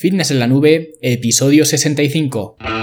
Fitness en la Nube, episodio 65.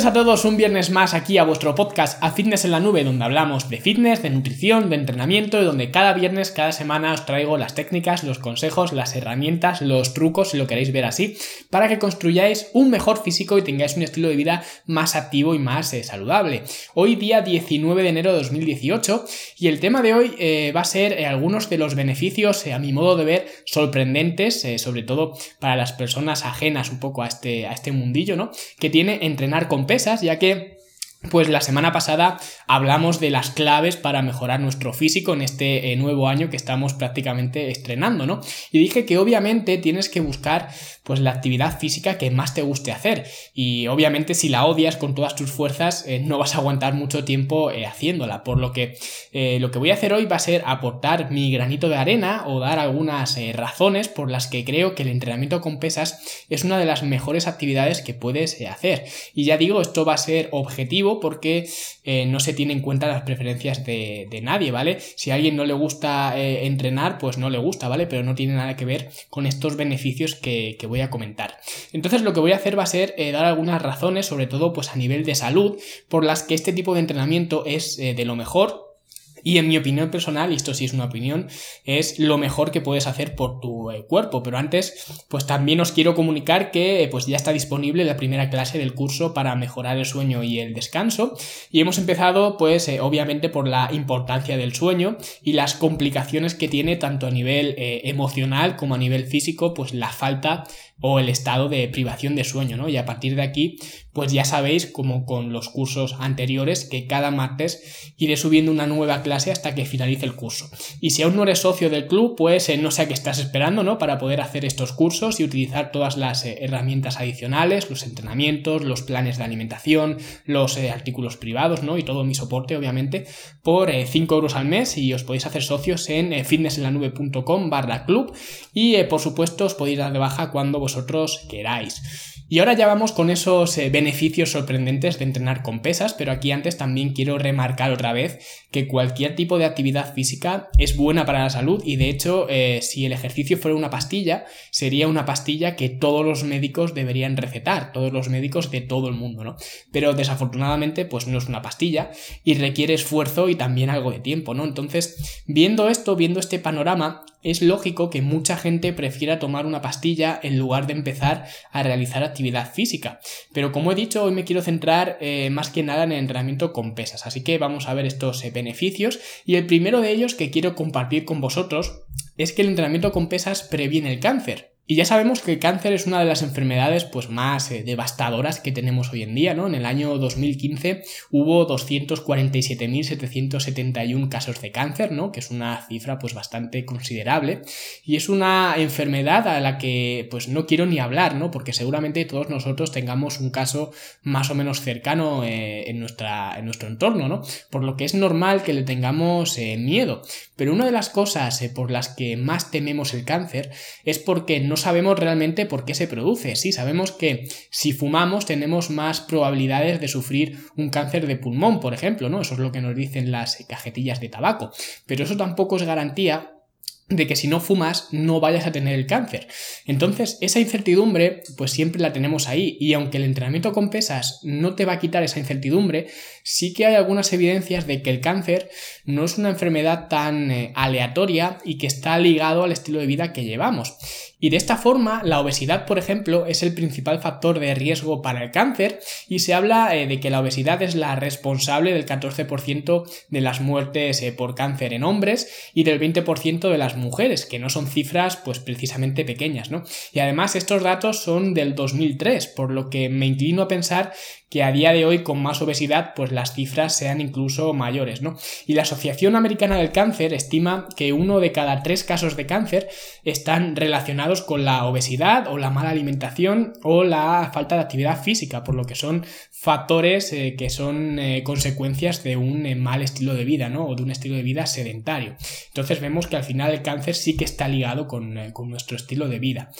Bienvenidos a todos un viernes más aquí a vuestro podcast A Fitness en la Nube, donde hablamos de fitness, de nutrición, de entrenamiento y donde cada viernes, cada semana os traigo las técnicas, los consejos, las herramientas, los trucos, si lo queréis ver así, para que construyáis un mejor físico y tengáis un estilo de vida más activo y más eh, saludable. Hoy día 19 de enero de 2018 y el tema de hoy eh, va a ser eh, algunos de los beneficios, a mi modo de ver, sorprendentes, sobre todo para las personas ajenas un poco a este, a este mundillo, ¿no? Que tiene entrenar con pesas, ya que pues la semana pasada hablamos de las claves para mejorar nuestro físico en este eh, nuevo año que estamos prácticamente estrenando, ¿no? Y dije que obviamente tienes que buscar pues la actividad física que más te guste hacer y obviamente si la odias con todas tus fuerzas eh, no vas a aguantar mucho tiempo eh, haciéndola, por lo que lo que voy a hacer hoy va a ser aportar mi granito de arena o dar algunas razones por las que creo que el entrenamiento con pesas es una de las mejores actividades que puedes hacer. Y ya digo, esto va a ser objetivo porque eh, no se tiene en cuenta las preferencias de, nadie, ¿vale? Si a alguien no le gusta eh, entrenar, pues no le gusta, ¿vale? Pero no tiene nada que ver con estos beneficios que, voy a comentar. Entonces lo que voy a hacer va a ser eh, dar algunas razones, sobre todo pues a nivel de salud, por las que este tipo de entrenamiento es de lo mejor y en mi opinión personal, y esto sí es una opinión, es lo mejor que puedes hacer por tu eh, cuerpo. Pero antes, pues también os quiero comunicar que pues ya está disponible la primera clase del curso para mejorar el sueño y el descanso. Y hemos empezado, pues, eh, obviamente por la importancia del sueño y las complicaciones que tiene tanto a nivel eh, emocional como a nivel físico, pues la falta o el estado de privación de sueño, ¿no? Y a partir de aquí, pues ya sabéis, como con los cursos anteriores, que cada martes iré subiendo una nueva clase hasta que finalice el curso. Y si aún no eres socio del club, pues eh, no sé a qué estás esperando, ¿no? Para poder hacer estos cursos y utilizar todas las eh, herramientas adicionales, los entrenamientos, los planes de alimentación, los eh, artículos privados, ¿no? Y todo mi soporte, obviamente, por 5 euros al mes y os podéis hacer socios en fitnessenlanube.com barra club y por supuesto os podéis dar de baja cuando vosotros queráis. Y ahora ya vamos con esos eh, beneficios sorprendentes de entrenar con pesas, pero aquí antes también quiero remarcar otra vez que cualquier tipo de actividad física es buena para la salud y de hecho eh, si el ejercicio fuera una pastilla, sería una pastilla que todos los médicos deberían recetar, todos los médicos de todo el mundo, ¿no? Pero desafortunadamente pues no es una pastilla y requiere esfuerzo y también algo de tiempo, ¿no? Entonces, viendo esto, viendo este panorama, es lógico que mucha gente prefiera tomar una pastilla en lugar de empezar a realizar actividad física. Pero como he dicho, hoy me quiero centrar eh, más que nada en el entrenamiento con pesas. Así que vamos a ver estos eh, beneficios. Y el primero de ellos que quiero compartir con vosotros es que el entrenamiento con pesas previene el cáncer. Y ya sabemos que el cáncer es una de las enfermedades pues, más eh, devastadoras que tenemos hoy en día, ¿no? En el año 2015 hubo 247.771 casos de cáncer, ¿no? Que es una cifra pues bastante considerable. Y es una enfermedad a la que pues no quiero ni hablar, ¿no? Porque seguramente todos nosotros tengamos un caso más o menos cercano eh, en, nuestra, en nuestro entorno, ¿no? Por lo que es normal que le tengamos eh, miedo. Pero una de las cosas por las que más tememos el cáncer es porque no sabemos realmente por qué se produce. Sí, sabemos que si fumamos tenemos más probabilidades de sufrir un cáncer de pulmón, por ejemplo, ¿no? Eso es lo que nos dicen las cajetillas de tabaco. Pero eso tampoco es garantía de que si no fumas no vayas a tener el cáncer. Entonces, esa incertidumbre pues siempre la tenemos ahí y aunque el entrenamiento con pesas no te va a quitar esa incertidumbre, sí que hay algunas evidencias de que el cáncer no es una enfermedad tan eh, aleatoria y que está ligado al estilo de vida que llevamos. Y de esta forma, la obesidad, por ejemplo, es el principal factor de riesgo para el cáncer y se habla eh, de que la obesidad es la responsable del 14% de las muertes eh, por cáncer en hombres y del 20% de las mujeres, que no son cifras pues precisamente pequeñas, ¿no? Y además estos datos son del 2003, por lo que me inclino a pensar que a día de hoy con más obesidad pues las cifras sean incluso mayores, ¿no? Y la Asociación Americana del Cáncer estima que uno de cada tres casos de cáncer están relacionados con la obesidad o la mala alimentación o la falta de actividad física, por lo que son factores eh, que son eh, consecuencias de un eh, mal estilo de vida, ¿no? O de un estilo de vida sedentario. Entonces vemos que al final el cáncer sí que está ligado con, con nuestro estilo de vida.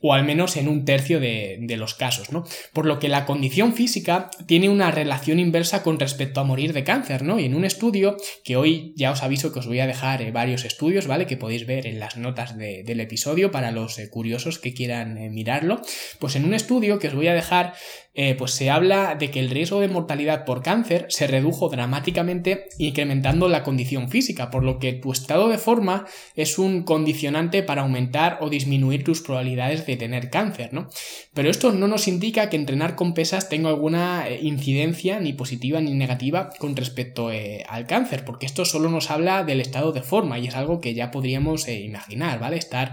O al menos en un tercio de, los casos, ¿no? Por lo que la condición física tiene una relación inversa con respecto a morir de cáncer, ¿no? Y en un estudio, que hoy ya os aviso que os voy a dejar eh, varios estudios, ¿vale? Que podéis ver en las notas del episodio para los eh, curiosos que quieran eh, mirarlo, pues en un estudio que os voy a dejar eh, pues se habla de que el riesgo de mortalidad por cáncer se redujo dramáticamente incrementando la condición física, por lo que tu estado de forma es un condicionante para aumentar o disminuir tus probabilidades de tener cáncer, ¿no? Pero esto no nos indica que entrenar con pesas tenga alguna eh, incidencia ni positiva ni negativa con respecto eh, al cáncer, porque esto solo nos habla del estado de forma y es algo que ya podríamos imaginar, ¿vale? Estar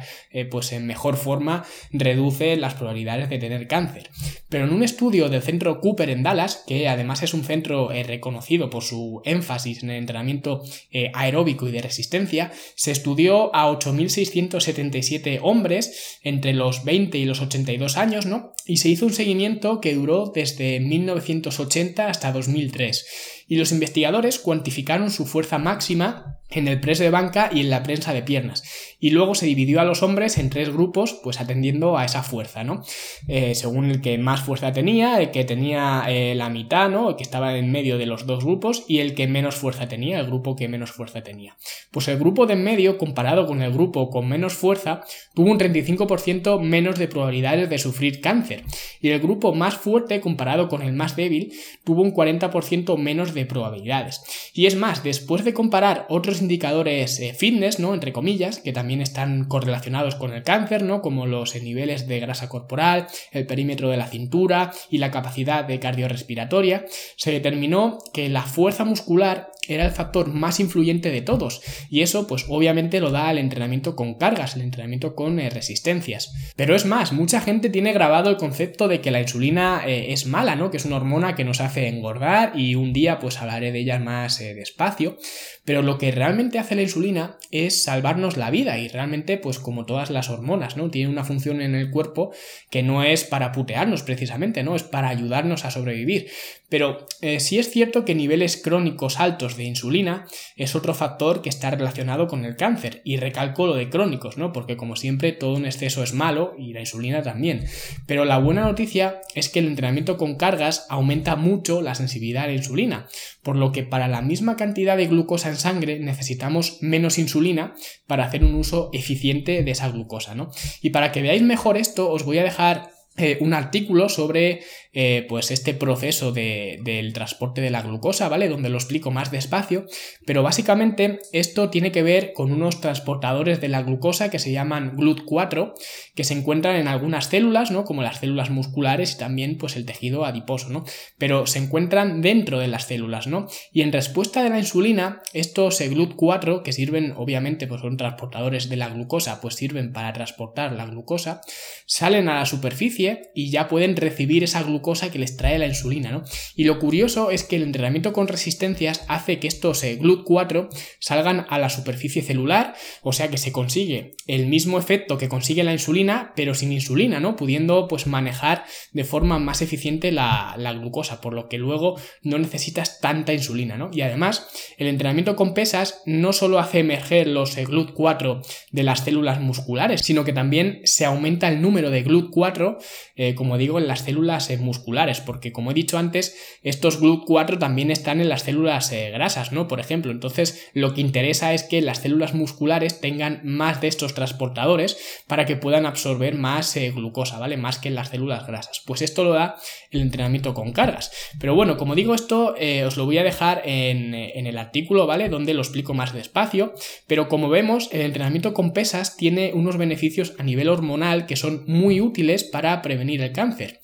pues en mejor forma reduce las probabilidades de tener cáncer. Pero en un estudio del centro Cooper en Dallas, que además es un centro eh, reconocido por su énfasis en el entrenamiento eh, aeróbico y de resistencia, se estudió a 8.677 hombres entre los 20 y los 82 años, ¿no? Y se hizo un seguimiento que duró desde 1980 hasta 2003 y los investigadores cuantificaron su fuerza máxima en el press de banca y en la prensa de piernas. Y luego se dividió a los hombres en tres grupos, pues atendiendo a esa fuerza, ¿no? Eh, según el que más fuerza tenía, el que tenía eh, la mitad, ¿no? El que estaba en medio de los dos grupos y el que menos fuerza tenía, el grupo que menos fuerza tenía. Pues el grupo de en medio, comparado con el grupo con menos fuerza, tuvo un 35% menos de probabilidades de sufrir cáncer. Y el grupo más fuerte, comparado con el más débil, tuvo un 40% menos de probabilidades. Y es más, después de comparar otros indicadores eh, fitness, ¿no? Entre comillas, que también están correlacionados con el cáncer, ¿no? Como los eh, niveles de grasa corporal, el perímetro de la cintura y la capacidad de cardiorrespiratoria, se determinó que la fuerza muscular era el factor más influyente de todos. Y eso, pues obviamente lo da el entrenamiento con cargas, el entrenamiento con eh, resistencias. Pero es más, mucha gente tiene grabado el concepto de que la insulina eh, es mala, ¿no? Que es una hormona que nos hace engordar y un día pues hablaré de ella más eh, despacio. Pero lo que realmente hace la insulina es salvarnos la vida y realmente pues como todas las hormonas, ¿no? Tiene una función en el cuerpo que no es para putearnos precisamente, ¿no? Es para ayudarnos a sobrevivir. Pero sí es cierto que niveles crónicos altos de insulina es otro factor que está relacionado con el cáncer. Y recalco lo de crónicos, ¿no? Porque como siempre todo un exceso es malo y la insulina también. Pero la buena noticia es que el entrenamiento con cargas aumenta mucho la sensibilidad a la insulina, por lo que para la misma cantidad de glucosa en sangre necesitamos menos insulina para hacer un uso eficiente de esa glucosa, ¿no? Y para que veáis mejor esto, os voy a dejar eh, un artículo sobre eh, pues este proceso del transporte de la glucosa, ¿vale? Donde lo explico más despacio, pero básicamente esto tiene que ver con unos transportadores de la glucosa que se llaman GLUT4, que se encuentran en algunas células, ¿no? Como las células musculares y también pues el tejido adiposo, ¿no? Pero se encuentran dentro de las células, ¿no? Y en respuesta de la insulina, estos GLUT4, que sirven, obviamente, pues son transportadores de la glucosa, pues sirven para transportar la glucosa, salen a la superficie y ya pueden recibir esa glucosa cosa que les trae la insulina, ¿no? Y lo curioso es que el entrenamiento con resistencias hace que estos eh, GLUT4 salgan a la superficie celular, o sea que se consigue el mismo efecto que consigue la insulina, pero sin insulina, ¿no? Pudiendo pues manejar de forma más eficiente la, glucosa, por lo que luego no necesitas tanta insulina, ¿no? Y además, el entrenamiento con pesas no solo hace emerger los eh, GLUT4 de las células musculares, sino que también se aumenta el número de GLUT4, eh, como digo, en las células musculares musculares, porque como he dicho antes, estos GLUT4 también están en las células eh, grasas, ¿no? Por ejemplo, entonces lo que interesa es que las células musculares tengan más de estos transportadores para que puedan absorber más eh, glucosa, ¿vale? Más que en las células grasas. Pues esto lo da el entrenamiento con cargas. Pero bueno, como digo esto, eh, os lo voy a dejar en, en el artículo, ¿vale? Donde lo explico más despacio, pero como vemos, el entrenamiento con pesas tiene unos beneficios a nivel hormonal que son muy útiles para prevenir el cáncer.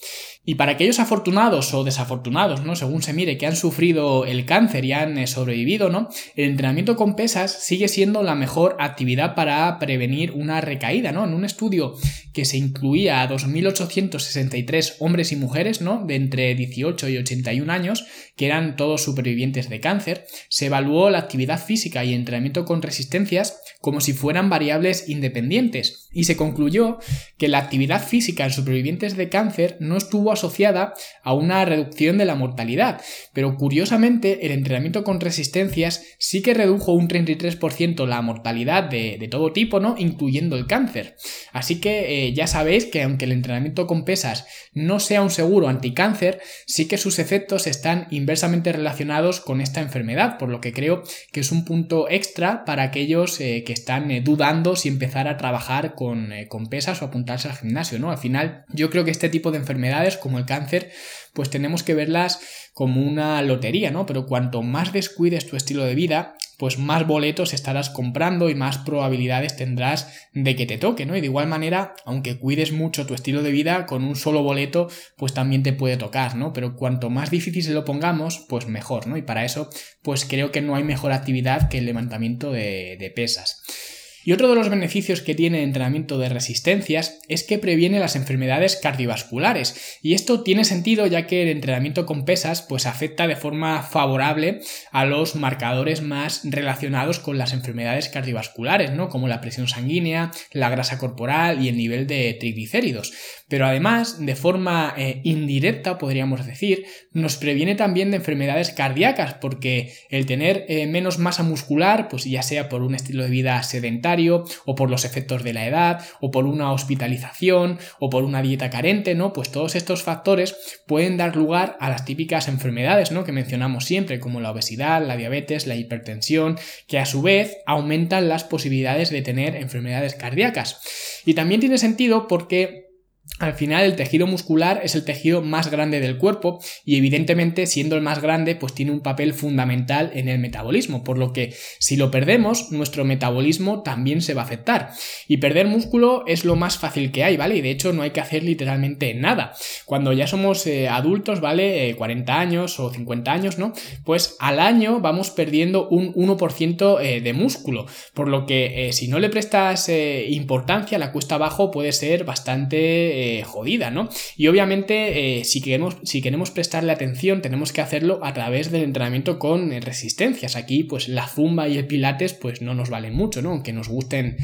Y para aquellos afortunados o desafortunados, ¿no? Según se mire, que han sufrido el cáncer y han eh, sobrevivido, ¿no? El entrenamiento con pesas sigue siendo la mejor actividad para prevenir una recaída, ¿no? En un estudio que se incluía a 2.863 hombres y mujeres, ¿no? De entre 18 y 81 años, que eran todos supervivientes de cáncer, se evaluó la actividad física y entrenamiento con resistencias como si fueran variables independientes y se concluyó que la actividad física en supervivientes de cáncer no estuvo asociada a una reducción de la mortalidad, pero curiosamente el entrenamiento con resistencias sí que redujo un 33% la mortalidad de, todo tipo, ¿no? Incluyendo el cáncer. Así que eh, ya sabéis que aunque el entrenamiento con pesas no sea un seguro anticáncer, sí que sus efectos están inversamente relacionados con esta enfermedad, por lo que creo que es un punto extra para aquellos eh, que están eh, dudando si empezar a trabajar con, con pesas o apuntarse al gimnasio, ¿no? Al final, yo creo que este tipo de enfermedades, como el cáncer, pues tenemos que verlas como una lotería, ¿no? Pero cuanto más descuides tu estilo de vida, pues más boletos estarás comprando y más probabilidades tendrás de que te toque, ¿no? Y de igual manera, aunque cuides mucho tu estilo de vida, con un solo boleto, pues también te puede tocar, ¿no? Pero cuanto más difícil se lo pongamos, pues mejor, ¿no? Y para eso, pues creo que no hay mejor actividad que el levantamiento de, de pesas. Y otro de los beneficios que tiene el entrenamiento de resistencias es que previene las enfermedades cardiovasculares. Y esto tiene sentido ya que el entrenamiento con pesas pues afecta de forma favorable a los marcadores más relacionados con las enfermedades cardiovasculares, ¿no? Como la presión sanguínea, la grasa corporal y el nivel de triglicéridos. Pero además, de forma eh, indirecta, podríamos decir, nos previene también de enfermedades cardíacas, porque el tener eh, menos masa muscular, pues ya sea por un estilo de vida sedentario, o por los efectos de la edad, o por una hospitalización, o por una dieta carente, ¿no? Pues todos estos factores pueden dar lugar a las típicas enfermedades, ¿no? Que mencionamos siempre, como la obesidad, la diabetes, la hipertensión, que a su vez aumentan las posibilidades de tener enfermedades cardíacas. Y también tiene sentido porque al final el tejido muscular es el tejido más grande del cuerpo y evidentemente siendo el más grande pues tiene un papel fundamental en el metabolismo, por lo que si lo perdemos nuestro metabolismo también se va a afectar. Y perder músculo es lo más fácil que hay, ¿vale? Y de hecho no hay que hacer literalmente nada. Cuando ya somos eh, adultos, ¿vale? 40 eh, años o 50 años, ¿no? Pues al año vamos perdiendo un 1% eh, de músculo, por lo que si no le prestas importancia, la cuesta abajo puede ser bastante eh, jodida, ¿no? Y obviamente, eh, si, queremos, si queremos prestarle atención, tenemos que hacerlo a través del entrenamiento con eh, resistencias. Aquí, pues la zumba y el pilates, pues no nos valen mucho, ¿no? Aunque nos gusten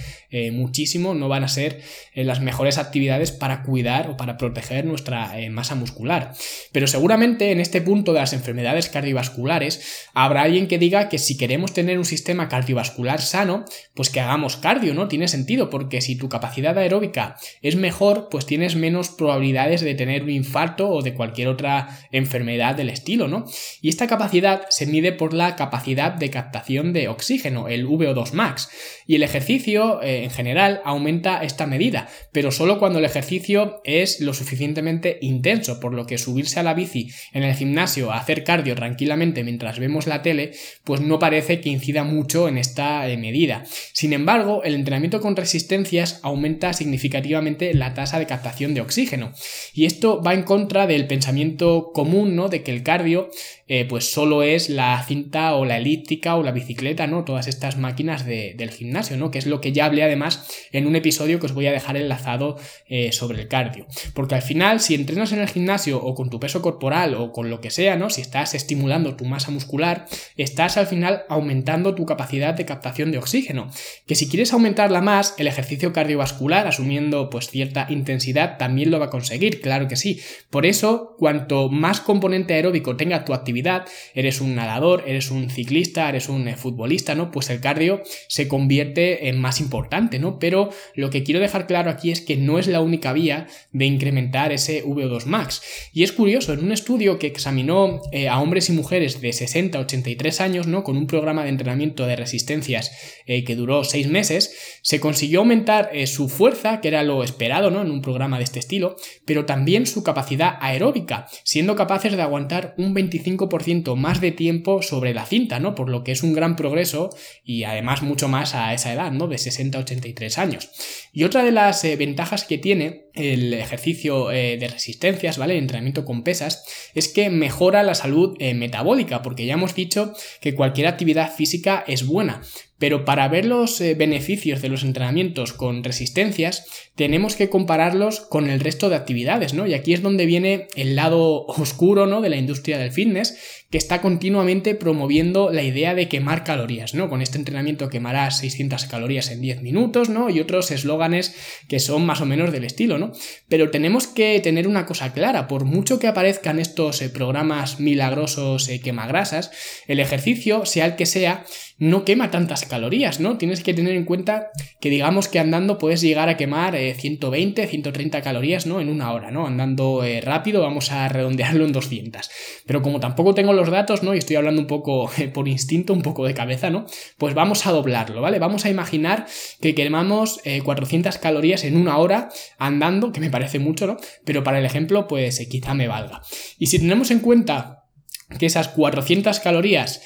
muchísimo, no van a ser las mejores actividades para cuidar o para proteger nuestra masa muscular. Pero seguramente en este punto de las enfermedades cardiovasculares, habrá alguien que diga que si queremos tener un sistema cardiovascular sano, pues que hagamos cardio, ¿no? Tiene sentido, porque si tu capacidad aeróbica es mejor, pues tienes menos probabilidades de tener un infarto o de cualquier otra enfermedad del estilo, ¿no? Y esta capacidad se mide por la capacidad de captación de oxígeno, el VO2 max. Y el ejercicio eh, en general aumenta esta medida, pero solo cuando el ejercicio es lo suficientemente intenso, por lo que subirse a la bici en el gimnasio a hacer cardio tranquilamente mientras vemos la tele, pues no parece que incida mucho en esta eh, medida. Sin embargo, el entrenamiento con resistencias aumenta significativamente la tasa de captación de oxígeno. Y esto va en contra del pensamiento común, ¿no? De que el cardio, eh, pues solo es la cinta o la elíptica o la bicicleta, ¿no? Todas estas máquinas del gimnasio, ¿no? Que es lo que ya hablé además en un episodio que os voy a dejar enlazado eh, sobre el cardio. Porque al final, si entrenas en el gimnasio o con tu peso corporal o con lo que sea, ¿no? Si estás estimulando tu masa muscular, estás al final aumentando tu capacidad de captación de oxígeno. Que si quieres aumentarla más, el ejercicio cardiovascular, asumiendo pues cierta intensidad, también lo va a conseguir, claro que sí. Por eso, cuanto más componente aeróbico tenga tu actividad, eres un nadador, eres un ciclista, eres un eh, futbolista, ¿no? Pues el cardio se convierte en más importante, ¿no? Pero lo que quiero dejar claro aquí es que no es la única vía de incrementar ese VO2 max. Y es curioso, en un estudio que examinó eh, a hombres y mujeres de 60 a 83 años, ¿no? Con un programa de entrenamiento de resistencias eh, que duró 6 meses, se consiguió aumentar su fuerza, que era lo esperado, ¿no? En un programa de este estilo, pero también su capacidad aeróbica, siendo capaces de aguantar un 25% más de tiempo sobre la cinta, ¿no? Por lo que es un gran progreso y además mucho más a esa edad, ¿no? De 60 a 83 años. Y otra de las eh, ventajas que tiene el ejercicio eh, de resistencias, ¿vale? El entrenamiento con pesas, es que mejora la salud eh, metabólica, porque ya hemos dicho que cualquier actividad física es buena, pero para ver los eh, beneficios de los entrenamientos con resistencias, tenemos que compararlos con el resto de actividades, ¿no? Y aquí es donde viene el lado oscuro, ¿no? De la industria del fitness, que está continuamente promoviendo la idea de quemar calorías, ¿no? Con este entrenamiento quemarás 600 calorías en 10 minutos, ¿no? Y otros eslóganes que son más o menos del estilo, ¿no? Pero tenemos que tener una cosa clara, por mucho que aparezcan estos eh, programas milagrosos eh, quemagrasas, el ejercicio, sea el que sea, no quema tantas calorías, ¿no? Tienes que tener en cuenta que digamos que andando puedes llegar a quemar 120, eh, 130 calorías, ¿no? En una hora, ¿no? Andando eh, rápido vamos a redondearlo en 200. Pero como tampoco tengo los datos, ¿no? Y estoy hablando un poco eh, por instinto, un poco de cabeza, ¿no? Pues vamos a doblarlo, ¿vale? Vamos a imaginar que quemamos 400 calorías en una hora andando, que me parece mucho, ¿no? Pero para el ejemplo, pues quizá me valga. Y si tenemos en cuenta que esas 400 calorías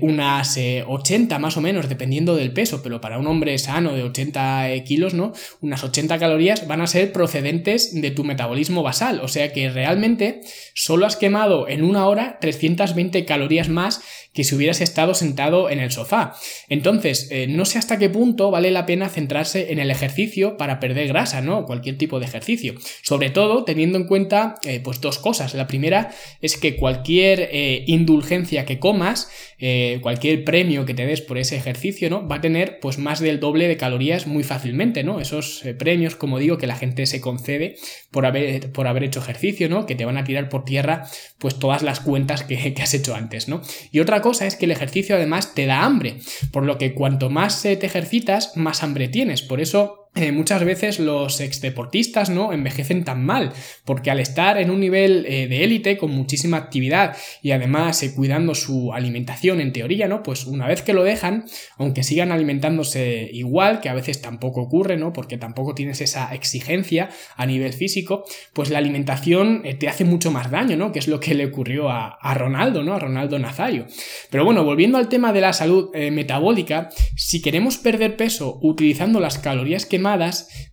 unas 80 eh, más o menos, dependiendo del peso, pero para un hombre sano de 80 eh, kilos, ¿no? Unas 80 calorías van a ser procedentes de tu metabolismo basal, o sea que realmente solo has quemado en una hora 320 calorías más que si hubieras estado sentado en el sofá. Entonces, no sé hasta qué punto vale la pena centrarse en el ejercicio para perder grasa, ¿no? Cualquier tipo de ejercicio. Sobre todo teniendo en cuenta, pues dos cosas. La primera es que cualquier indulgencia que comas, eh, cualquier premio que te des por ese ejercicio, ¿no? Va a tener pues más del doble de calorías muy fácilmente, ¿no? Esos eh, premios, como digo, que la gente se concede por haber, por haber hecho ejercicio, ¿no? Que te van a tirar por tierra pues todas las cuentas que, has hecho antes, ¿no? Y otra cosa es que el ejercicio además te da hambre, por lo que cuanto más te ejercitas, más hambre tienes. Por eso eh, muchas veces los exdeportistas no envejecen tan mal porque al estar en un nivel eh, de élite con muchísima actividad y además eh, cuidando su alimentación en teoría no pues una vez que lo dejan aunque sigan alimentándose igual que a veces tampoco ocurre no porque tampoco tienes esa exigencia a nivel físico pues la alimentación te hace mucho más daño no que es lo que le ocurrió a, a Ronaldo no a Ronaldo Nazario. Pero bueno volviendo al tema de la salud metabólica si queremos perder peso utilizando las calorías que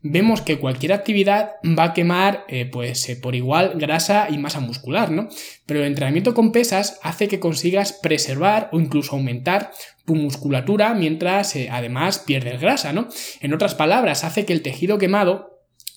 vemos que cualquier actividad va a quemar eh, pues eh, por igual grasa y masa muscular, ¿no? Pero el entrenamiento con pesas hace que consigas preservar o incluso aumentar tu musculatura mientras eh, además pierdes grasa, ¿no? En otras palabras, hace que el tejido quemado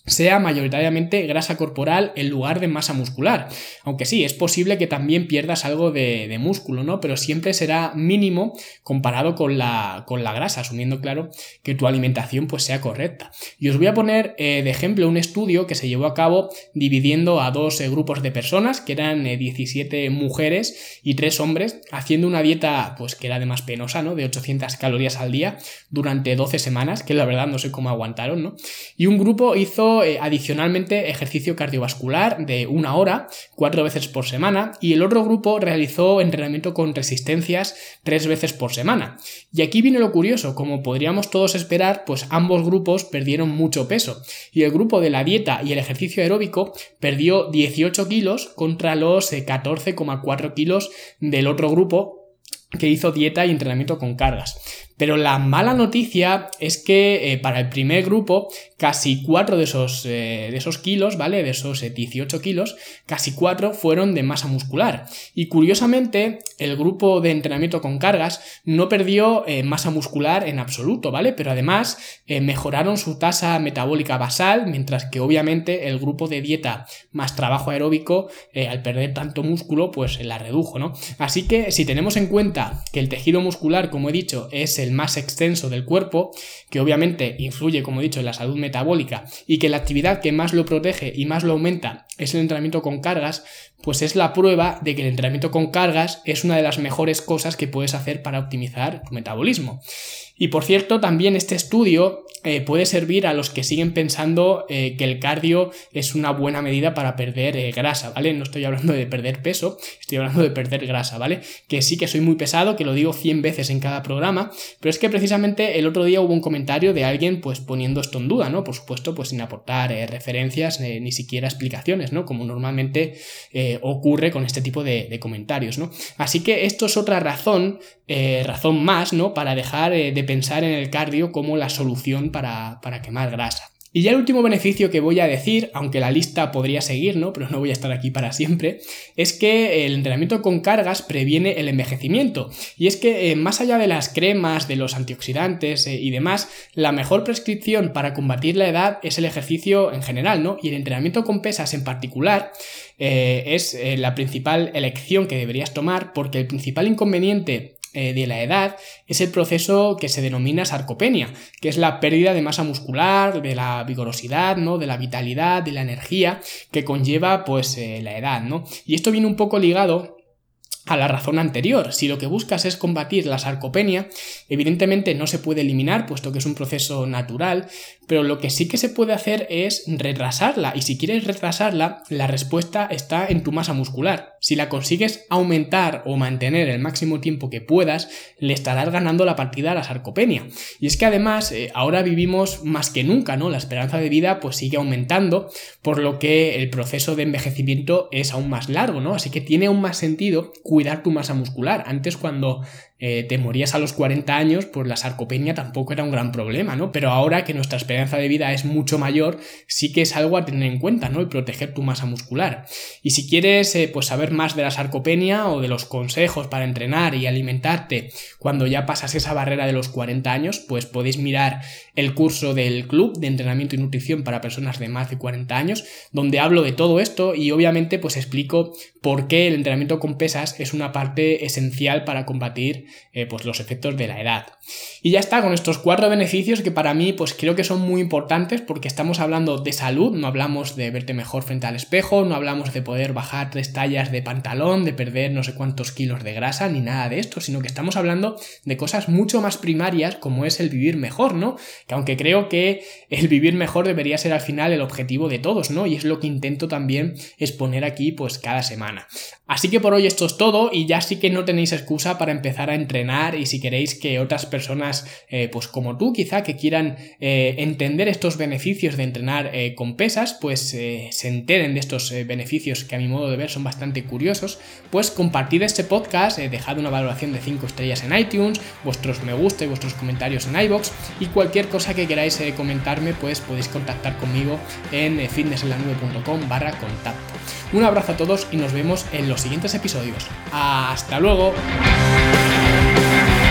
sea mayoritariamente grasa corporal en lugar de masa muscular. Aunque sí, es posible que también pierdas algo de, músculo, ¿no? Pero siempre será mínimo comparado con la, con la, grasa, asumiendo, claro, que tu alimentación pues sea correcta. Y os voy a poner eh, de ejemplo un estudio que se llevó a cabo dividiendo a dos eh, grupos de personas, que eran 17 eh, mujeres y 3 hombres, haciendo una dieta pues que era de más penosa, ¿no? De 800 calorías al día durante 12 semanas, que la verdad no sé cómo aguantaron, ¿no? Y un grupo hizo eh, adicionalmente ejercicio cardiovascular de una hora, cuatro veces por semana, y el otro grupo realizó entrenamiento con resistencias tres veces por semana. Y aquí viene lo curioso, como podríamos todos esperar, pues ambos grupos perdieron mucho peso, y el grupo de la dieta y el ejercicio aeróbico perdió 18 kilos contra los 14,4 eh, kilos del otro grupo que hizo dieta y entrenamiento con cargas. Pero la mala noticia es que eh, para el primer grupo, casi 4 de esos, eh, de esos kilos, ¿vale? De esos 18 eh, kilos, casi 4 fueron de masa muscular. Y curiosamente, el grupo de entrenamiento con cargas no perdió masa muscular en absoluto, ¿vale? Pero además mejoraron su tasa metabólica basal, mientras que obviamente el grupo de dieta más trabajo aeróbico, al perder tanto músculo, pues la redujo, ¿no? Así que si tenemos en cuenta que el tejido muscular, como he dicho, es el más extenso del cuerpo, que obviamente influye, como he dicho, en la salud metabólica y que la actividad que más lo protege y más lo aumenta es el entrenamiento con cargas, pues es la prueba de que el entrenamiento con cargas es una de las mejores cosas que puedes hacer para optimizar tu metabolismo. Y por cierto, también este estudio eh, puede servir a los que siguen pensando eh, que el cardio es una buena medida para perder eh, grasa, ¿vale? No estoy hablando de perder peso, estoy hablando de perder grasa, ¿vale? Que sí que soy muy pesado, que lo digo 100 veces en cada programa, pero es que precisamente el otro día hubo un comentario de alguien pues poniendo esto en duda, ¿no? Por supuesto, pues sin aportar referencias ni siquiera explicaciones, ¿no? Como normalmente ocurre con este tipo de, comentarios, ¿no? Así que esto es otra razón, razón más, ¿no? Para dejar de pensar en el cardio como la solución para, para quemar grasa. Y ya el último beneficio que voy a decir, aunque la lista podría seguir, ¿no? Pero no voy a estar aquí para siempre, es que el entrenamiento con cargas previene el envejecimiento. Y es que eh, más allá de las cremas, de los antioxidantes eh, y demás, la mejor prescripción para combatir la edad es el ejercicio en general, ¿no? Y el entrenamiento con pesas en particular es la principal elección que deberías tomar porque el principal inconveniente de la edad es el proceso que se denomina sarcopenia, que es la pérdida de masa muscular, de la vigorosidad, ¿no? de la vitalidad, de la energía que conlleva pues la edad, ¿no? Y esto viene un poco ligado a la razón anterior. Si lo que buscas es combatir la sarcopenia, evidentemente no se puede eliminar, puesto que es un proceso natural, pero lo que sí que se puede hacer es retrasarla. Y si quieres retrasarla, la respuesta está en tu masa muscular. Si la consigues aumentar o mantener el máximo tiempo que puedas, le estarás ganando la partida a la sarcopenia. Y es que además, eh, ahora vivimos más que nunca, ¿no? La esperanza de vida pues sigue aumentando, por lo que el proceso de envejecimiento es aún más largo, ¿no? Así que tiene aún más sentido cuidar tu masa muscular. Antes cuando eh, te morías a los 40 años, pues la sarcopenia tampoco era un gran problema, ¿no? Pero ahora que nuestra esperanza de vida es mucho mayor, sí que es algo a tener en cuenta, ¿no? Y proteger tu masa muscular. Y si quieres, eh, pues saber más de la sarcopenia o de los consejos para entrenar y alimentarte cuando ya pasas esa barrera de los 40 años, pues podéis mirar el curso del Club de Entrenamiento y Nutrición para personas de más de 40 años, donde hablo de todo esto y obviamente pues explico por qué el entrenamiento con pesas es una parte esencial para combatir eh, pues los efectos de la edad. Y ya está, con estos cuatro beneficios que para mí pues creo que son muy importantes porque estamos hablando de salud, no hablamos de verte mejor frente al espejo, no hablamos de poder bajar tres tallas de pantalón, de perder no sé cuántos kilos de grasa, ni nada de esto, sino que estamos hablando de cosas mucho más primarias como es el vivir mejor, ¿no? Que aunque creo que el vivir mejor debería ser al final el objetivo de todos, ¿no? Y es lo que intento también exponer aquí pues cada semana. Así que por hoy esto es todo y ya sí que no tenéis excusa para empezar entrenar y si queréis que otras personas eh, pues como tú quizá que quieran eh, entender estos beneficios de entrenar eh, con pesas pues se enteren de estos beneficios que a mi modo de ver son bastante curiosos pues compartid este podcast dejad una valoración de 5 estrellas en iTunes vuestros me gusta y vuestros comentarios en iBox y cualquier cosa que queráis comentarme pues podéis contactar conmigo en fitnessenlanube.com barra contacto un abrazo a todos y nos vemos en los siguientes episodios. ¡Hasta luego! Música